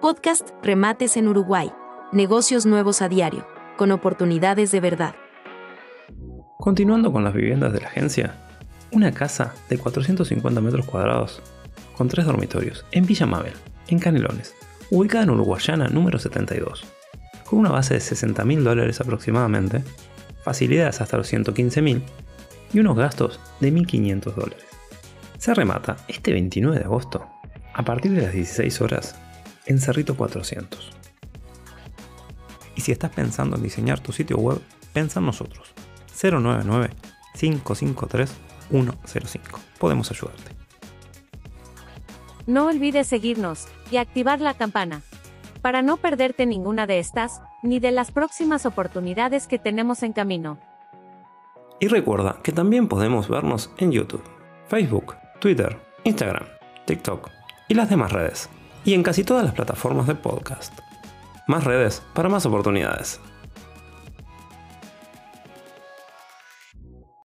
Podcast Remates en Uruguay. Negocios nuevos a diario, con oportunidades de verdad. Continuando con las viviendas de la agencia, una casa de 450 metros cuadrados, con tres dormitorios, en Villa Mabel, en Canelones, ubicada en Uruguayana número 72, con una base de 60 mil dólares aproximadamente, facilidades hasta los 115 mil y unos gastos de 1.500 dólares. Se remata este 29 de agosto, a partir de las 16 horas, en Cerrito 400. Y si estás pensando en diseñar tu sitio web, pensa en nosotros. 099-553-105. Podemos ayudarte. No olvides seguirnos y activar la campana para no perderte ninguna de estas ni de las próximas oportunidades que tenemos en camino. Y recuerda que también podemos vernos en YouTube, Facebook, Twitter, Instagram, TikTok y las demás redes. Y en casi todas las plataformas de podcast. Más redes para más oportunidades.